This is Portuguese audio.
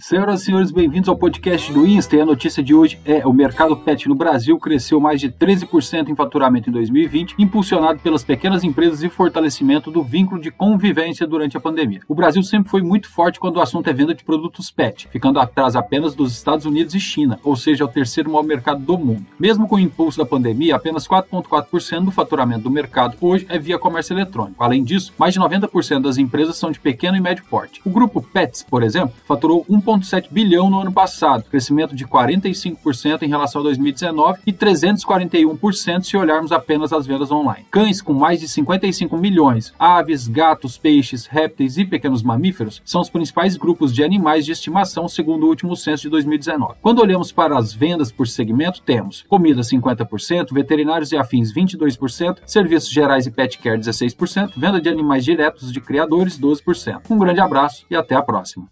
Senhoras e senhores, bem-vindos ao podcast do Insta. E a notícia de hoje é: o mercado pet no Brasil cresceu mais de 13% em faturamento em 2020, impulsionado pelas pequenas empresas e fortalecimento do vínculo de convivência durante a pandemia. O Brasil sempre foi muito forte quando o assunto é venda de produtos pet, ficando atrás apenas dos Estados Unidos e China, ou seja, é o terceiro maior mercado do mundo. Mesmo com o impulso da pandemia, apenas 4,4% do faturamento do mercado hoje é via comércio eletrônico. Além disso, mais de 90% das empresas são de pequeno e médio porte. O grupo Pets, por exemplo, faturou 1,7 bilhão no ano passado, crescimento de 45% em relação a 2019 e 341% se olharmos apenas as vendas online. Cães com mais de 55 milhões, aves, gatos, peixes, répteis e pequenos mamíferos são os principais grupos de animais de estimação segundo o último censo de 2019. Quando olhamos para as vendas por segmento, temos comida 50%, veterinários e afins 22%, serviços gerais e pet care 16%, venda de animais diretos de criadores 12%. Um grande abraço e até a próxima.